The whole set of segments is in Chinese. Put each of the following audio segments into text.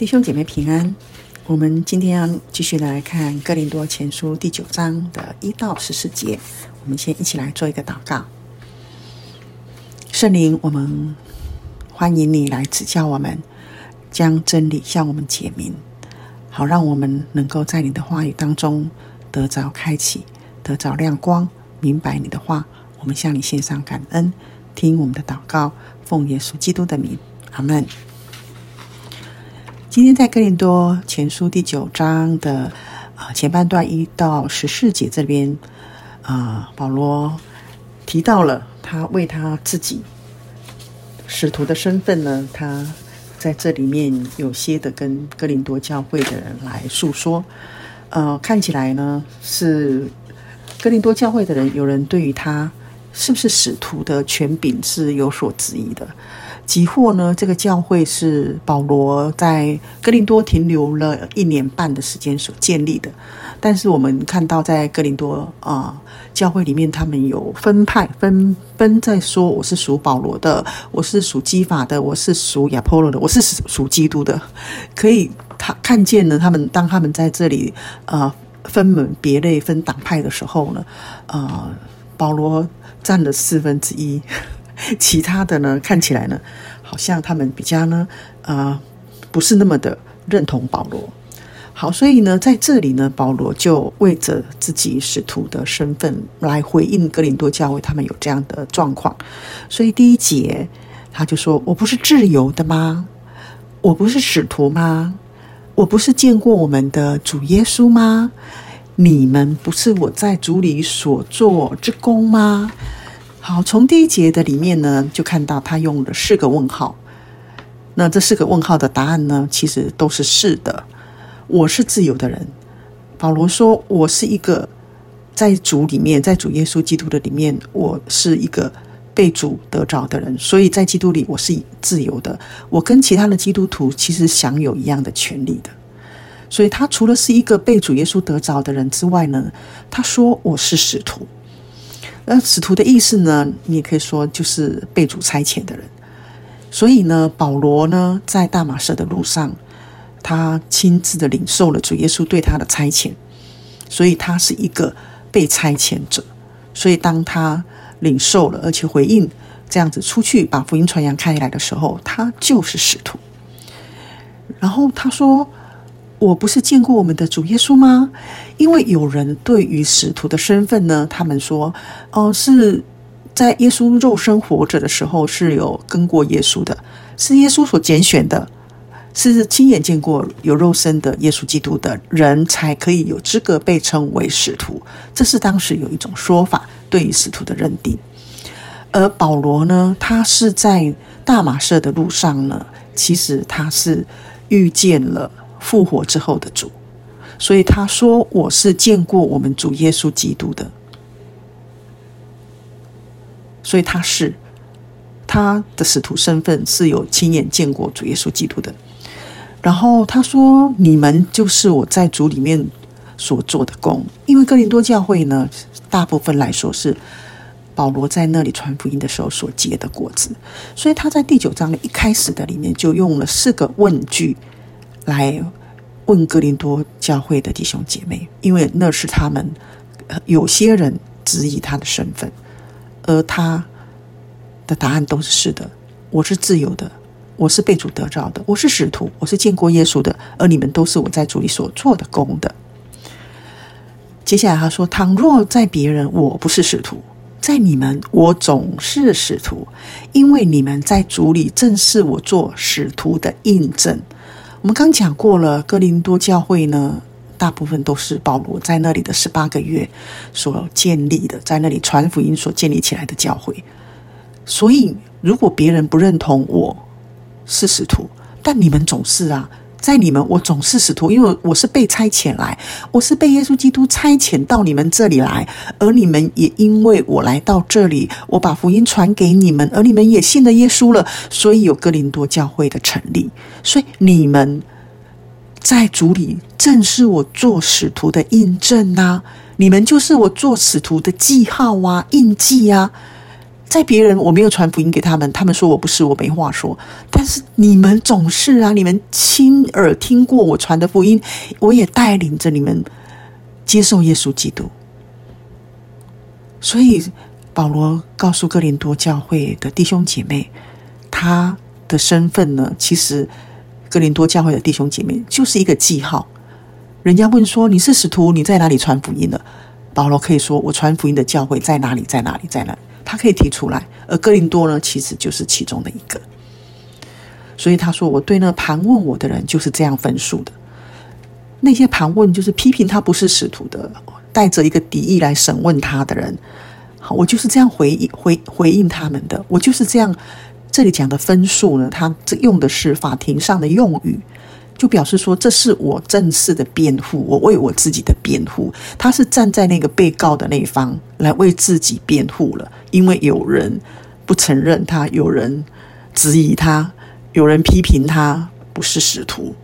弟兄姐妹平安，我们今天要继续来看哥林多前书第九章的一到十四节。我们先一起来做一个祷告。圣灵，我们欢迎你来指教我们，将真理向我们解明，好让我们能够在你的话语当中得着开启，得着亮光，明白你的话。我们向你献上感恩，听我们的祷告，奉耶稣基督的名，阿门。今天在哥林多前书第九章的啊前半段一到十四节这边啊，保罗提到了他为他自己使徒的身份呢，他在这里面有些的跟哥林多教会的人来诉说，呃，看起来呢是哥林多教会的人有人对于他是不是使徒的权柄是有所质疑的。即或呢，这个教会是保罗在哥林多停留了一年半的时间所建立的，但是我们看到在哥林多啊、教会里面，他们有分派，分分在说我是属保罗的，我是属基法的，我是属亚波罗的，我是属基督的。可以他看见呢，他们当他们在这里呃分门别类、分党派的时候呢，呃，保罗占了四分之一。其他的呢，看起来呢，好像他们比较呢，啊、呃，不是那么的认同保罗。好，所以呢，在这里呢，保罗就为着自己使徒的身份来回应哥林多教会，他们有这样的状况。所以第一节他就说：“我不是自由的吗？我不是使徒吗？我不是见过我们的主耶稣吗？你们不是我在主里所做之工吗？”好，从第一节的里面呢，就看到他用了四个问号。那这四个问号的答案呢，其实都是是的。我是自由的人。保罗说：“我是一个在主里面，在主耶稣基督的里面，我是一个被主得着的人。所以在基督里，我是自由的。我跟其他的基督徒其实享有一样的权利的。所以他除了是一个被主耶稣得着的人之外呢，他说我是使徒。”那使徒的意思呢？你也可以说就是被主差遣的人。所以呢，保罗呢在大马色的路上，他亲自的领受了主耶稣对他的差遣，所以他是一个被差遣者。所以当他领受了，而且回应这样子出去把福音传扬开来的时候，他就是使徒。然后他说。我不是见过我们的主耶稣吗？因为有人对于使徒的身份呢，他们说，哦、是在耶稣肉身活着的时候是有跟过耶稣的，是耶稣所拣选的，是亲眼见过有肉身的耶稣基督的人才可以有资格被称为使徒。这是当时有一种说法对于使徒的认定。而保罗呢，他是在大马色的路上呢，其实他是遇见了。复活之后的主，所以他说：“我是见过我们主耶稣基督的。”所以他是他的使徒身份是有亲眼见过主耶稣基督的。然后他说：“你们就是我在主里面所做的工，因为哥林多教会呢，大部分来说是保罗在那里传福音的时候所结的果子，所以他在第九章的一开始的里面就用了四个问句。”来问哥林多教会的弟兄姐妹，因为那是他们有些人质疑他的身份，而他的答案都是是的。我是自由的，我是被主得着的，我是使徒，我是见过耶稣的，而你们都是我在主里所做的工的。接下来他说：“倘若在别人我不是使徒，在你们我总是使徒，因为你们在主里正是我做使徒的印证。”我们刚讲过了，哥林多教会呢，大部分都是保罗在那里的十八个月所建立的，在那里传福音所建立起来的教会。所以，如果别人不认同我是使徒，但你们总是啊。在你们，我总是使徒，因为我是被差遣来，我是被耶稣基督差遣到你们这里来，而你们也因为我来到这里，我把福音传给你们，而你们也信了耶稣了，所以有哥林多教会的成立。所以你们在主里正是我做使徒的印证啊，你们就是我做使徒的记号啊、印记啊。在别人我没有传福音给他们，他们说我不是，我没话说。但是你们总是啊，你们亲耳听过我传的福音，我也带领着你们接受耶稣基督。所以保罗告诉哥林多教会的弟兄姐妹，他的身份呢，其实哥林多教会的弟兄姐妹就是一个记号。人家问说，你是使徒，你在哪里传福音的？保罗可以说，我传福音的教会在哪里，在哪里，在哪里。他可以提出来，而哥林多呢，其实就是其中的一个。所以他说：“我对那盘问我的人就是这样分数的。那些盘问就是批评他不是使徒的，带着一个敌意来审问他的人。好，我就是这样回应回回应他们的。我就是这样。这里讲的分数呢，他这用的是法庭上的用语。”就表示说，这是我正式的辩护，我为我自己的辩护。他是站在那个被告的那一方来为自己辩护了，因为有人不承认他，有人质疑他，有人批评他不是使徒。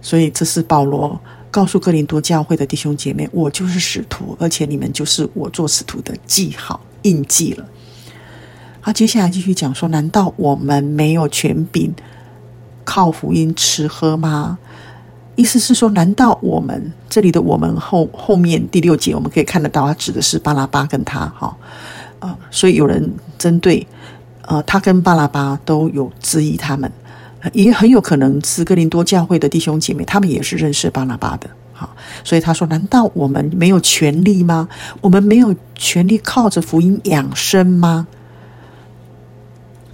所以这是保罗告诉哥林多教会的弟兄姐妹：我就是使徒，而且你们就是我做使徒的记号印记了。好，接下来继续讲说：难道我们没有权柄？靠福音吃喝吗？意思是说，难道我们这里的我们后后面第六节我们可以看得到，他指的是巴拉巴跟他哈啊，所以有人针对呃他跟巴拉巴都有质疑他们，也很有可能是哥林多教会的弟兄姐妹，他们也是认识巴拉巴的哈，所以他说：难道我们没有权利吗？我们没有权利靠着福音养生吗？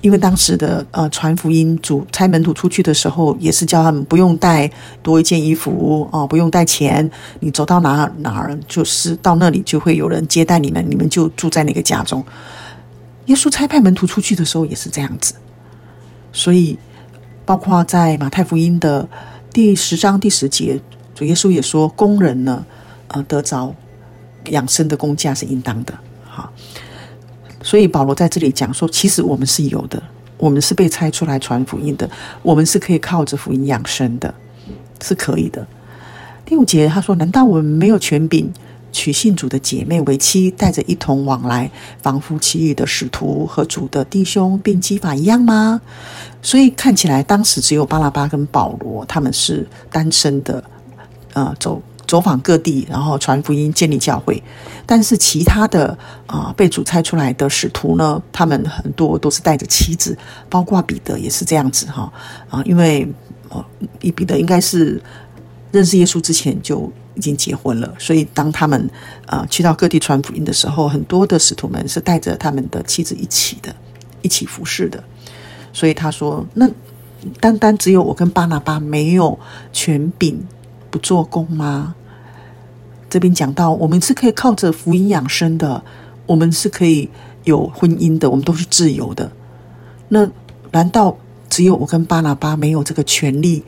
因为当时的呃传福音主差门徒出去的时候，也是叫他们不用带多一件衣服哦，不用带钱，你走到哪儿哪儿，就是到那里就会有人接待你们，你们就住在那个家中。耶稣差派门徒出去的时候也是这样子，所以包括在马太福音的第十章第十节，主耶稣也说，工人呢，呃，得着养生的工价是应当的，所以保罗在这里讲说，其实我们是有的，我们是被差出来传福音的，我们是可以靠着福音养生的，是可以的。第五节他说：“难道我们没有权柄娶信主的姐妹为妻，带着一同往来，仿佛其余的使徒和主的弟兄并基法一样吗？”所以看起来当时只有巴拉巴跟保罗他们是单身的，呃，走。走访各地，然后传福音、建立教会。但是其他的啊、被主差出来的使徒呢，他们很多都是带着妻子，包括彼得也是这样子哈啊，因为呃，彼得应该是认识耶稣之前就已经结婚了，所以当他们啊、去到各地传福音的时候，很多的使徒们是带着他们的妻子一起的，一起服侍的。所以他说，那单单只有我跟巴拿巴没有权柄。做工吗？这边讲到，我们是可以靠着福音养生的，我们是可以有婚姻的，我们都是自由的。那难道只有我跟巴拿巴没有这个权利，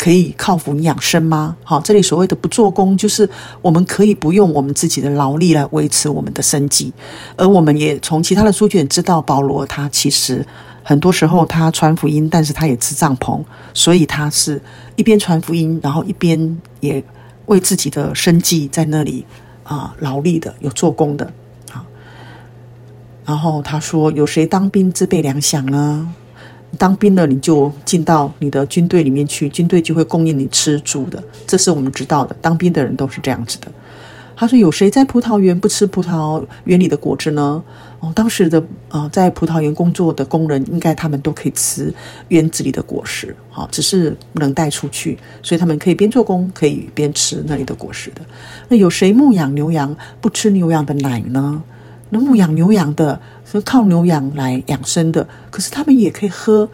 可以靠福音养生吗？好，这里所谓的不做工，就是我们可以不用我们自己的劳力来维持我们的生计，而我们也从其他的书卷知道，保罗他其实。很多时候他传福音，但是他也支帐篷，所以他是一边传福音，然后一边也为自己的生计在那里啊劳力的，有做工的啊。然后他说：“有谁当兵自备粮饷呢？当兵了，你就进到你的军队里面去，军队就会供应你吃住的。这是我们知道的，当兵的人都是这样子的。”他说：“有谁在葡萄园不吃葡萄园里的果子呢？”哦，当时的、呃，在葡萄园工作的工人，应该他们都可以吃园子里的果实，好，只是不能带出去，所以他们可以边做工，可以边吃那里的果实的。那有谁牧养牛羊不吃牛羊的奶呢？那牧养牛羊的是靠牛羊来养生的，可是他们也可以喝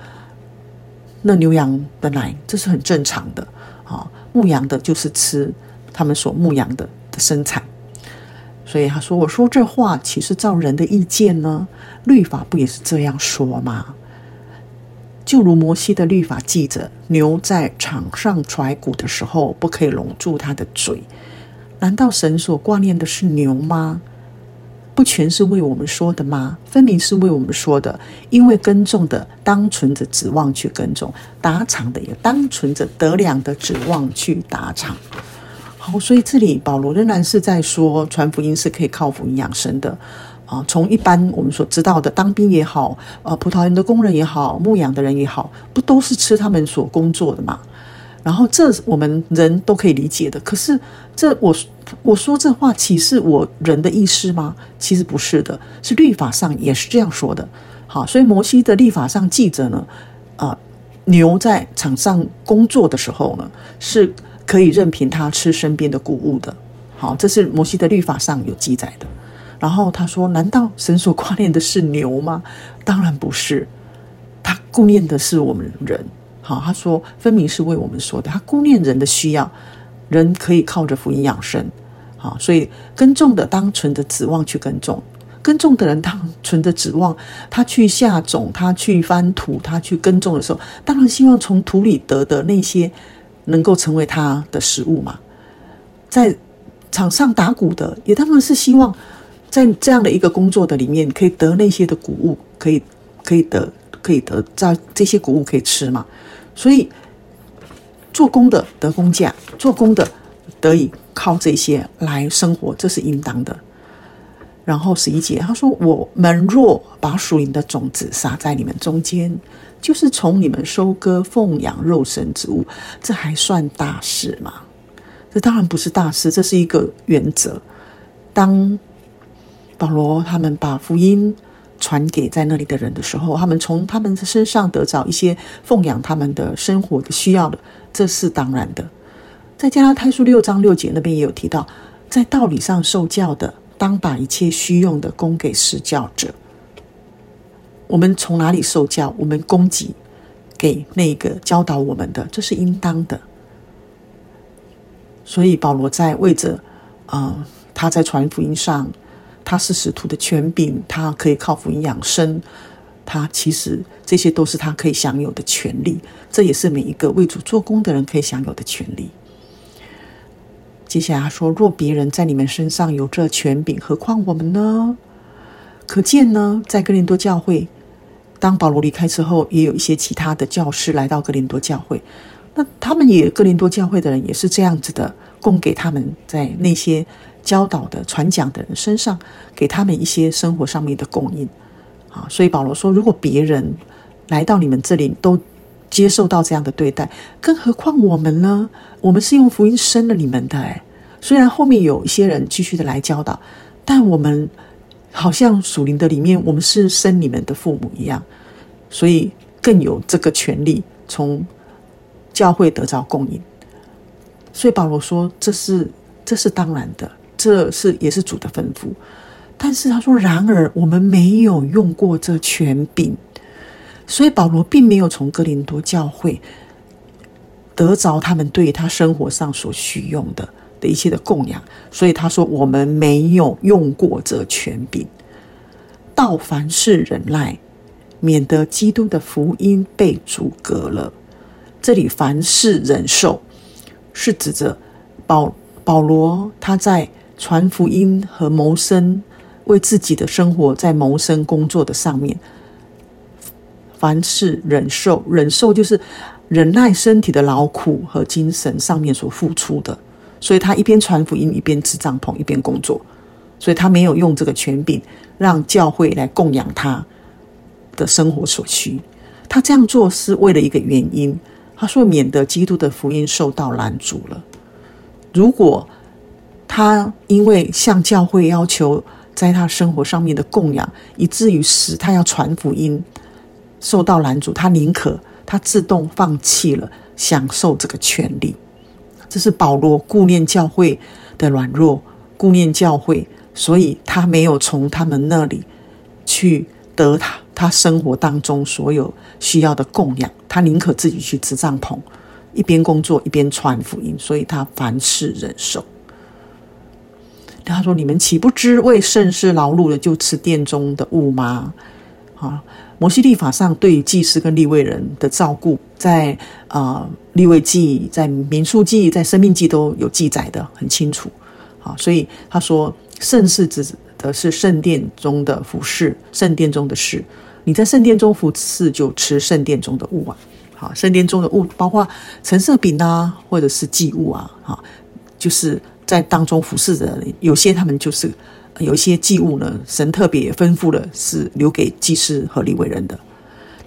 那牛羊的奶，这是很正常的。啊，牧羊的就是吃他们所牧羊的的。生产，所以他说：“我说这话岂是照人的意见呢？律法不也是这样说吗？就如摩西的律法记着，牛在场上踹谷的时候，不可以拢住它的嘴。难道神所挂念的是牛吗？不全是为我们说的吗？分明是为我们说的。因为耕种的当存着指望去耕种，打场的也当存着得粮的指望去打场。”好，所以这里保罗仍然是在说，传福音是可以靠福音养生的啊。从一般我们所知道的，当兵也好，呃，葡萄园的工人也好，牧养的人也好，不都是吃他们所工作的嘛？然后这我们人都可以理解的。可是这我我说这话岂是我人的意思吗？其实不是的，是律法上也是这样说的。好，所以摩西的律法上记着呢，啊、牛在场上工作的时候呢，是。可以任凭他吃身边的谷物的，好，这是摩西的律法上有记载的。然后他说：“难道神所挂念的是牛吗？当然不是，他顾念的是我们人。好，他说分明是为我们说的，他顾念人的需要，人可以靠着福音养生。好，所以耕种的当存着指望去耕种，耕种的人当存着指望，他去下种，他去翻土，他去耕种的时候，当然希望从土里得的那些。”能够成为他的食物嘛？在场上打鼓的，也当然是希望在这样的一个工作的里面，可以得那些的谷物，可以可以得可以得在这些谷物可以吃嘛。所以做工的得工价，做工的得以靠这些来生活，这是应当的。然后十一节他说：“我们若把属灵的种子撒在你们中间。”就是从你们收割奉养肉身之物，这还算大事吗？这当然不是大事，这是一个原则。当保罗他们把福音传给在那里的人的时候，他们从他们的身上得着一些奉养他们的生活的需要的，这是当然的。在加拉太书六章六节那边也有提到，在道理上受教的，当把一切需用的供给施教者。我们从哪里受教？我们供给给那个教导我们的，这是应当的。所以保罗在为着，啊、呃，他在传福音上，他是使徒的权柄，他可以靠福音养生，他其实这些都是他可以享有的权利，这也是每一个为主做工的人可以享有的权利。接下来说：若别人在你们身上有这权柄，何况我们呢？可见呢，在哥林多教会。当保罗离开之后，也有一些其他的教师来到哥林多教会。那他们也哥林多教会的人也是这样子的，供给他们在那些教导的、传讲的人身上，给他们一些生活上面的供应。啊，所以保罗说，如果别人来到你们这里都接受到这样的对待，更何况我们呢？我们是用福音生了你们的。哎，虽然后面有一些人继续的来教导，但我们。好像属灵的里面，我们是生你们的父母一样，所以更有这个权利从教会得到供应。所以保罗说：“这是这是当然的，这是也是主的吩咐。”但是他说：“然而我们没有用过这权柄，所以保罗并没有从哥林多教会得着他们对他生活上所需用的。”的一切的供养，所以他说我们没有用过这权柄，倒凡事忍耐，免得基督的福音被阻隔了。这里凡事忍受，是指着保保罗他在传福音和谋生，为自己的生活在谋生工作的上面，凡事忍受，忍受就是忍耐身体的劳苦和精神上面所付出的。所以他一边传福音，一边支帐篷，一边工作。所以他没有用这个权柄让教会来供养他的生活所需。他这样做是为了一个原因，他说免得基督的福音受到拦阻了。如果他因为向教会要求在他生活上面的供养，以至于使他要传福音受到拦阻，他宁可他自动放弃了享受这个权利。这是保罗顾念教会的软弱，顾念教会，所以他没有从他们那里去得他他生活当中所有需要的供养，他宁可自己去支帐篷，一边工作一边传福音，所以他凡事忍受。他说：“你们岂不知为圣事劳碌的就吃殿中的物吗？”啊。摩西立法上对于祭司跟立位人的照顾，在啊、呃、利未记、在民数记、在生命记都有记载的很清楚。啊，所以他说圣事指的是圣殿中的服侍，圣殿中的事。你在圣殿中服侍，就吃圣殿中的物啊。好，圣殿中的物包括陈设饼啊，或者是祭物啊。哈，就是在当中服侍的，有些他们就是有一些祭物呢，神特别吩咐了是留给祭司和利未人的。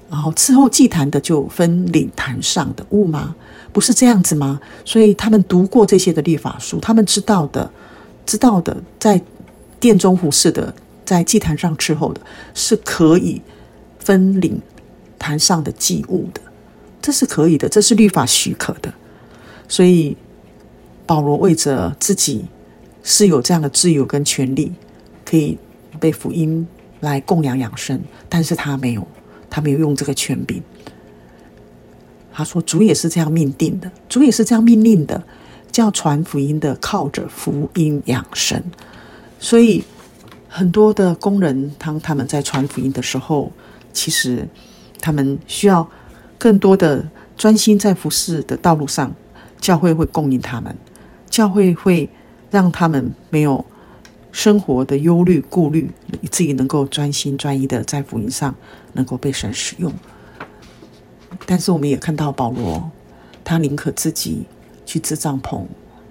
然后伺候祭坛的就分领坛上的物吗？不是这样子吗？所以他们读过这些的律法书，他们知道的，知道的，在殿中服侍的，在祭坛上伺候的，是可以分领坛上的祭物的，这是可以的，这是律法许可的。所以保罗为着自己是有这样的自由跟权利，可以被福音来供养养生，但是他没有。他没有用这个权柄。他说：“主也是这样命定的，主也是这样命令的，叫传福音的靠着福音养生。所以很多的工人，当他们在传福音的时候，其实他们需要更多的专心在服侍的道路上。教会会供应他们，教会会让他们没有。”生活的忧虑、顾虑，以至于能够专心专意的在福音上能够被神使用。但是我们也看到保罗，他宁可自己去支帐篷，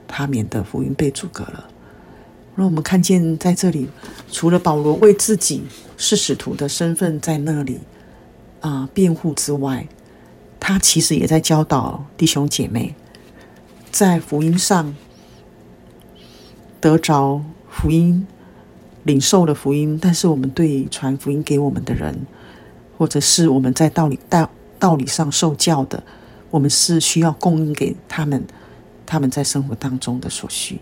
他免得福音被阻隔了。那我们看见在这里，除了保罗为自己是使徒的身份在那里啊辩护之外，他其实也在教导弟兄姐妹，在福音上得着。福音领受了福音，但是我们对传福音给我们的人，或者是我们在道理道道理上受教的，我们是需要供应给他们，他们在生活当中的所需，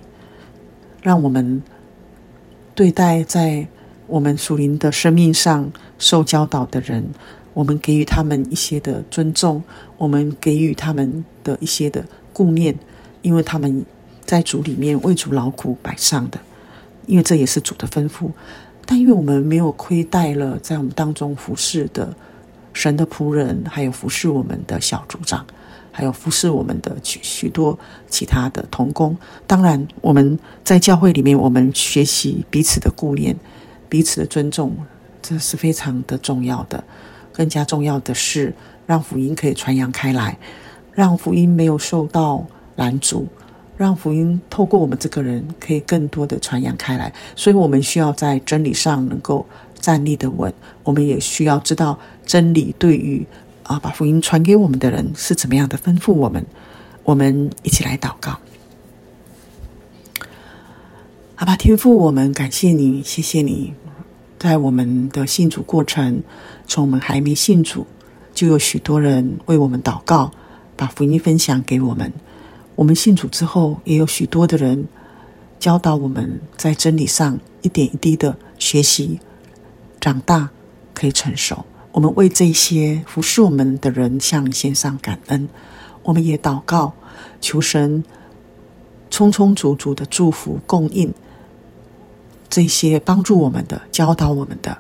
让我们对待在我们属灵的生命上受教导的人，我们给予他们一些的尊重，我们给予他们的一些的顾念，因为他们在主里面为主劳苦摆上的。因为这也是主的吩咐，但因为我们没有亏待了在我们当中服侍的神的仆人，还有服侍我们的小组长，还有服侍我们的许许多其他的同工。当然，我们在教会里面，我们学习彼此的顾念、彼此的尊重，这是非常的重要的。更加重要的是，让福音可以传扬开来，让福音没有受到拦阻。让福音透过我们这个人，可以更多的传扬开来。所以，我们需要在真理上能够站立的稳。我们也需要知道真理对于啊，把福音传给我们的人是怎么样的吩咐我们。我们一起来祷告。阿爸天父，我们感谢你，谢谢你，在我们的信主过程，从我们还没信主，就有许多人为我们祷告，把福音分享给我们。我们信主之后，也有许多的人教导我们在真理上一点一滴的学习、长大，可以成熟。我们为这些服侍我们的人向你献上感恩。我们也祷告，求神充充足足的祝福供应这些帮助我们的、教导我们的，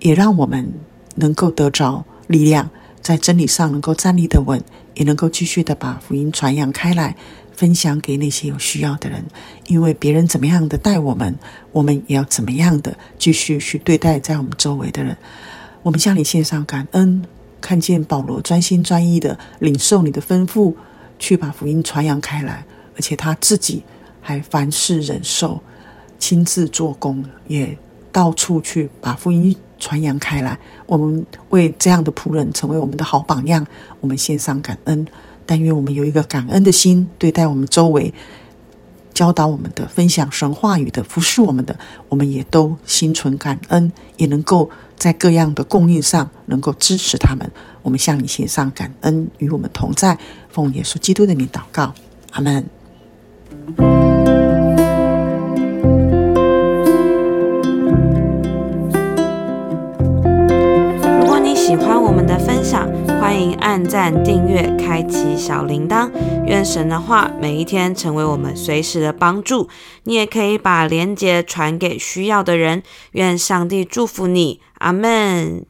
也让我们能够得着力量，在真理上能够站立得稳。也能够继续的把福音传扬开来，分享给那些有需要的人。因为别人怎么样的待我们，我们也要怎么样的继续去对待在我们周围的人。我们向你献上感恩，看见保罗专心专意的领受你的吩咐，去把福音传扬开来，而且他自己还凡事忍受，亲自做工，也到处去把福音。传扬开来，我们为这样的仆人成为我们的好榜样，我们献上感恩。但愿我们有一个感恩的心，对待我们周围教导我们的、分享神话语的、服侍我们的，我们也都心存感恩，也能够在各样的供应上能够支持他们。我们向你献上感恩，与我们同在，奉耶稣基督的名祷告，阿门。按赞、订阅、开启小铃铛。愿神的话每一天成为我们随时的帮助。你也可以把连接传给需要的人。愿上帝祝福你，阿门。